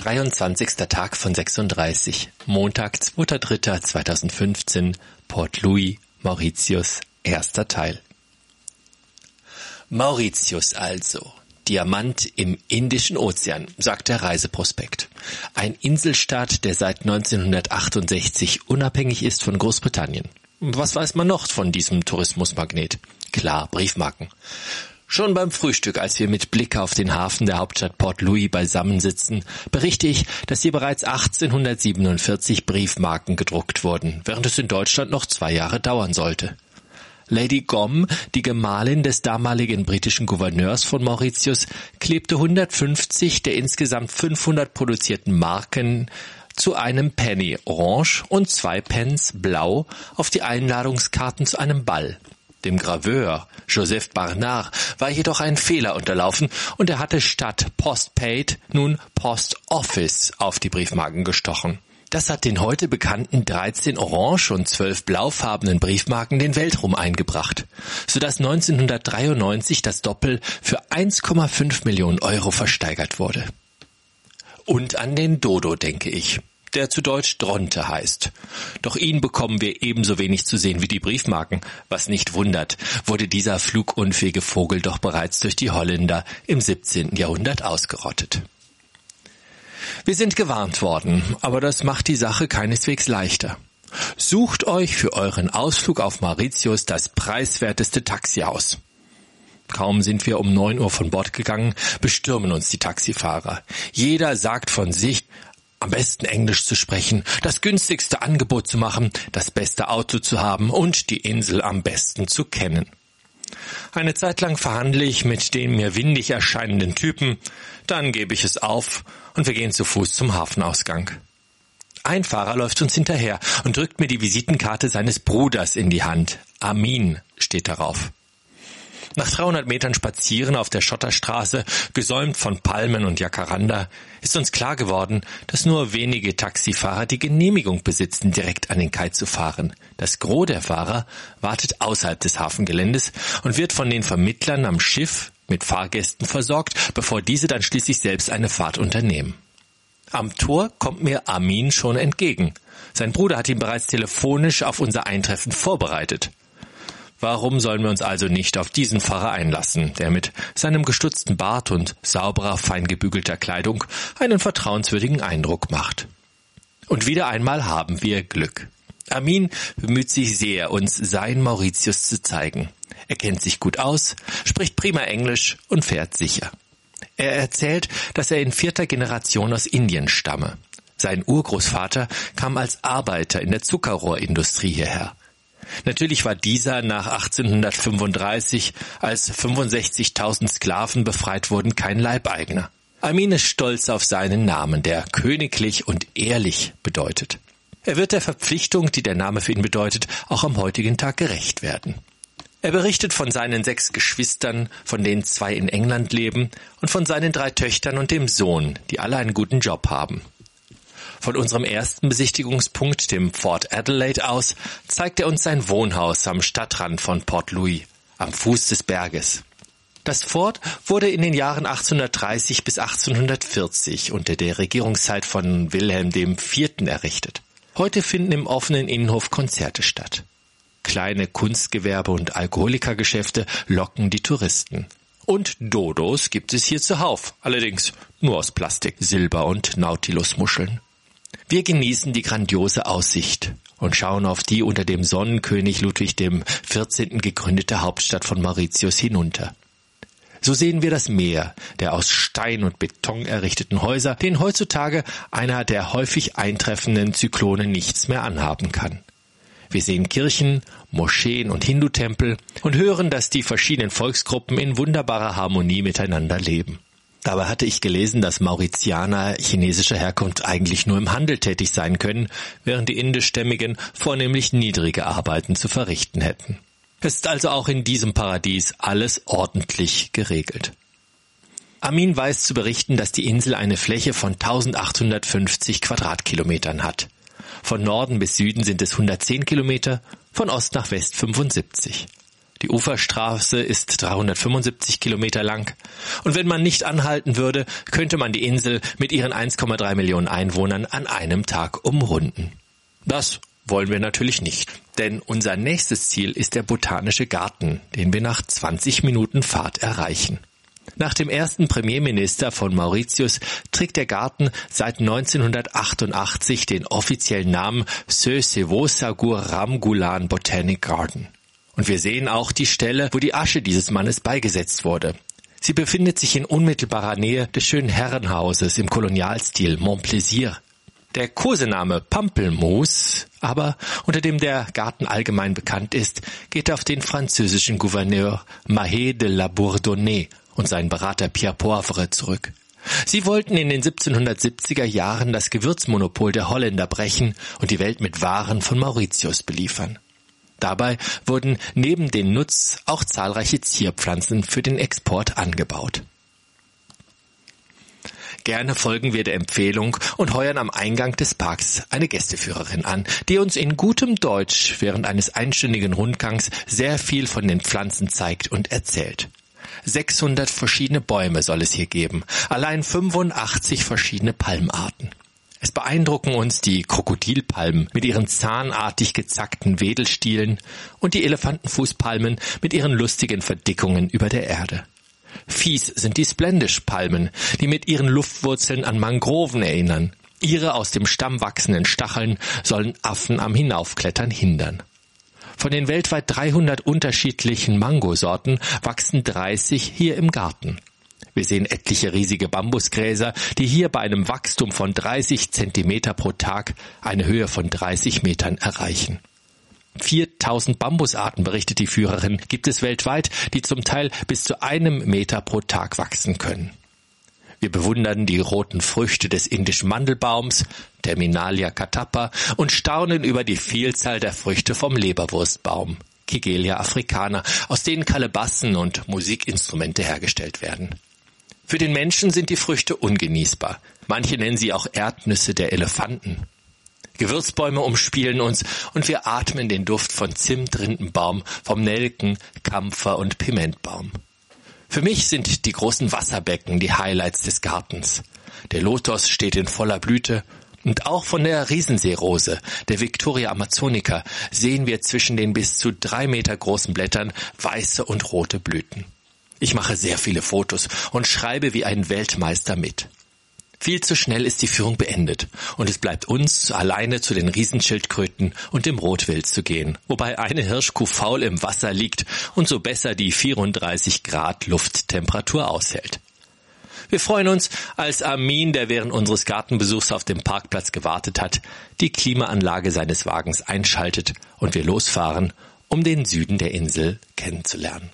23. Tag von 36. Montag, 2.3.2015. Port Louis, Mauritius, erster Teil. Mauritius also. Diamant im Indischen Ozean, sagt der Reiseprospekt. Ein Inselstaat, der seit 1968 unabhängig ist von Großbritannien. Was weiß man noch von diesem Tourismusmagnet? Klar, Briefmarken. Schon beim Frühstück, als wir mit Blick auf den Hafen der Hauptstadt Port Louis beisammensitzen, berichte ich, dass hier bereits 1847 Briefmarken gedruckt wurden, während es in Deutschland noch zwei Jahre dauern sollte. Lady Gomm, die Gemahlin des damaligen britischen Gouverneurs von Mauritius, klebte 150 der insgesamt 500 produzierten Marken zu einem Penny orange und zwei Pence blau auf die Einladungskarten zu einem Ball. Dem Graveur Joseph Barnard war jedoch ein Fehler unterlaufen und er hatte statt Postpaid nun Post Office auf die Briefmarken gestochen. Das hat den heute bekannten 13 orange und 12 blaufarbenen Briefmarken den Weltruhm eingebracht, sodass 1993 das Doppel für 1,5 Millionen Euro versteigert wurde. Und an den Dodo denke ich der zu Deutsch Dronte heißt. Doch ihn bekommen wir ebenso wenig zu sehen wie die Briefmarken. Was nicht wundert, wurde dieser flugunfähige Vogel doch bereits durch die Holländer im 17. Jahrhundert ausgerottet. Wir sind gewarnt worden, aber das macht die Sache keineswegs leichter. Sucht euch für euren Ausflug auf Mauritius das preiswerteste Taxi aus. Kaum sind wir um neun Uhr von Bord gegangen, bestürmen uns die Taxifahrer. Jeder sagt von sich, am besten Englisch zu sprechen, das günstigste Angebot zu machen, das beste Auto zu haben und die Insel am besten zu kennen. Eine Zeit lang verhandle ich mit den mir windig erscheinenden Typen, dann gebe ich es auf und wir gehen zu Fuß zum Hafenausgang. Ein Fahrer läuft uns hinterher und drückt mir die Visitenkarte seines Bruders in die Hand. Amin steht darauf. Nach 300 Metern Spazieren auf der Schotterstraße, gesäumt von Palmen und Jacaranda, ist uns klar geworden, dass nur wenige Taxifahrer die Genehmigung besitzen, direkt an den Kai zu fahren. Das Gros der Fahrer wartet außerhalb des Hafengeländes und wird von den Vermittlern am Schiff mit Fahrgästen versorgt, bevor diese dann schließlich selbst eine Fahrt unternehmen. Am Tor kommt mir Amin schon entgegen. Sein Bruder hat ihn bereits telefonisch auf unser Eintreffen vorbereitet. Warum sollen wir uns also nicht auf diesen Pfarrer einlassen, der mit seinem gestutzten Bart und sauberer, fein gebügelter Kleidung einen vertrauenswürdigen Eindruck macht? Und wieder einmal haben wir Glück. Amin bemüht sich sehr, uns sein Mauritius zu zeigen. Er kennt sich gut aus, spricht prima Englisch und fährt sicher. Er erzählt, dass er in vierter Generation aus Indien stamme. Sein Urgroßvater kam als Arbeiter in der Zuckerrohrindustrie hierher. Natürlich war dieser nach 1835, als 65.000 Sklaven befreit wurden, kein Leibeigener. Amin ist stolz auf seinen Namen, der königlich und ehrlich bedeutet. Er wird der Verpflichtung, die der Name für ihn bedeutet, auch am heutigen Tag gerecht werden. Er berichtet von seinen sechs Geschwistern, von denen zwei in England leben, und von seinen drei Töchtern und dem Sohn, die alle einen guten Job haben. Von unserem ersten Besichtigungspunkt, dem Fort Adelaide aus, zeigt er uns sein Wohnhaus am Stadtrand von Port Louis, am Fuß des Berges. Das Fort wurde in den Jahren 1830 bis 1840 unter der Regierungszeit von Wilhelm IV. errichtet. Heute finden im offenen Innenhof Konzerte statt. Kleine Kunstgewerbe und Alkoholikergeschäfte locken die Touristen. Und Dodos gibt es hier zuhauf, allerdings nur aus Plastik, Silber und Nautilusmuscheln. Wir genießen die grandiose Aussicht und schauen auf die unter dem Sonnenkönig Ludwig dem 14. gegründete Hauptstadt von Mauritius hinunter. So sehen wir das Meer der aus Stein und Beton errichteten Häuser, denen heutzutage einer der häufig eintreffenden Zyklone nichts mehr anhaben kann. Wir sehen Kirchen, Moscheen und Hindu-Tempel und hören, dass die verschiedenen Volksgruppen in wunderbarer Harmonie miteinander leben. Dabei hatte ich gelesen, dass Mauritianer chinesischer Herkunft eigentlich nur im Handel tätig sein können, während die indischstämmigen vornehmlich niedrige Arbeiten zu verrichten hätten. Es ist also auch in diesem Paradies alles ordentlich geregelt. Amin weiß zu berichten, dass die Insel eine Fläche von 1850 Quadratkilometern hat. Von Norden bis Süden sind es 110 Kilometer, von Ost nach West 75. Die Uferstraße ist 375 Kilometer lang. Und wenn man nicht anhalten würde, könnte man die Insel mit ihren 1,3 Millionen Einwohnern an einem Tag umrunden. Das wollen wir natürlich nicht. Denn unser nächstes Ziel ist der Botanische Garten, den wir nach 20 Minuten Fahrt erreichen. Nach dem ersten Premierminister von Mauritius trägt der Garten seit 1988 den offiziellen Namen Seu Sevosagur Ramgulan Botanic Garden. Und wir sehen auch die Stelle, wo die Asche dieses Mannes beigesetzt wurde. Sie befindet sich in unmittelbarer Nähe des schönen Herrenhauses im Kolonialstil Montplaisir. Der Kosename Pampelmoos, aber unter dem der Garten allgemein bekannt ist, geht auf den französischen Gouverneur Mahé de la Bourdonnais und seinen Berater Pierre Poivre zurück. Sie wollten in den 1770er Jahren das Gewürzmonopol der Holländer brechen und die Welt mit Waren von Mauritius beliefern. Dabei wurden neben den Nutz auch zahlreiche Zierpflanzen für den Export angebaut. Gerne folgen wir der Empfehlung und heuern am Eingang des Parks eine Gästeführerin an, die uns in gutem Deutsch während eines einstündigen Rundgangs sehr viel von den Pflanzen zeigt und erzählt. 600 verschiedene Bäume soll es hier geben, allein 85 verschiedene Palmarten. Es beeindrucken uns die Krokodilpalmen mit ihren zahnartig gezackten Wedelstielen und die Elefantenfußpalmen mit ihren lustigen Verdickungen über der Erde. Fies sind die Splendish-Palmen, die mit ihren Luftwurzeln an Mangroven erinnern. Ihre aus dem Stamm wachsenden Stacheln sollen Affen am Hinaufklettern hindern. Von den weltweit 300 unterschiedlichen Mangosorten wachsen 30 hier im Garten. Wir sehen etliche riesige Bambusgräser, die hier bei einem Wachstum von 30 Zentimeter pro Tag eine Höhe von 30 Metern erreichen. 4000 Bambusarten, berichtet die Führerin, gibt es weltweit, die zum Teil bis zu einem Meter pro Tag wachsen können. Wir bewundern die roten Früchte des indischen Mandelbaums, Terminalia catappa, und staunen über die Vielzahl der Früchte vom Leberwurstbaum, Kigelia africana, aus denen Kalebassen und Musikinstrumente hergestellt werden. Für den Menschen sind die Früchte ungenießbar. Manche nennen sie auch Erdnüsse der Elefanten. Gewürzbäume umspielen uns und wir atmen den Duft von Zimtrindenbaum, vom Nelken, Kampfer und Pimentbaum. Für mich sind die großen Wasserbecken die Highlights des Gartens. Der Lotus steht in voller Blüte und auch von der Riesenseerose, der Victoria Amazonica, sehen wir zwischen den bis zu drei Meter großen Blättern weiße und rote Blüten. Ich mache sehr viele Fotos und schreibe wie ein Weltmeister mit. Viel zu schnell ist die Führung beendet und es bleibt uns alleine zu den Riesenschildkröten und dem Rotwild zu gehen, wobei eine Hirschkuh faul im Wasser liegt und so besser die 34 Grad Lufttemperatur aushält. Wir freuen uns, als Armin, der während unseres Gartenbesuchs auf dem Parkplatz gewartet hat, die Klimaanlage seines Wagens einschaltet und wir losfahren, um den Süden der Insel kennenzulernen.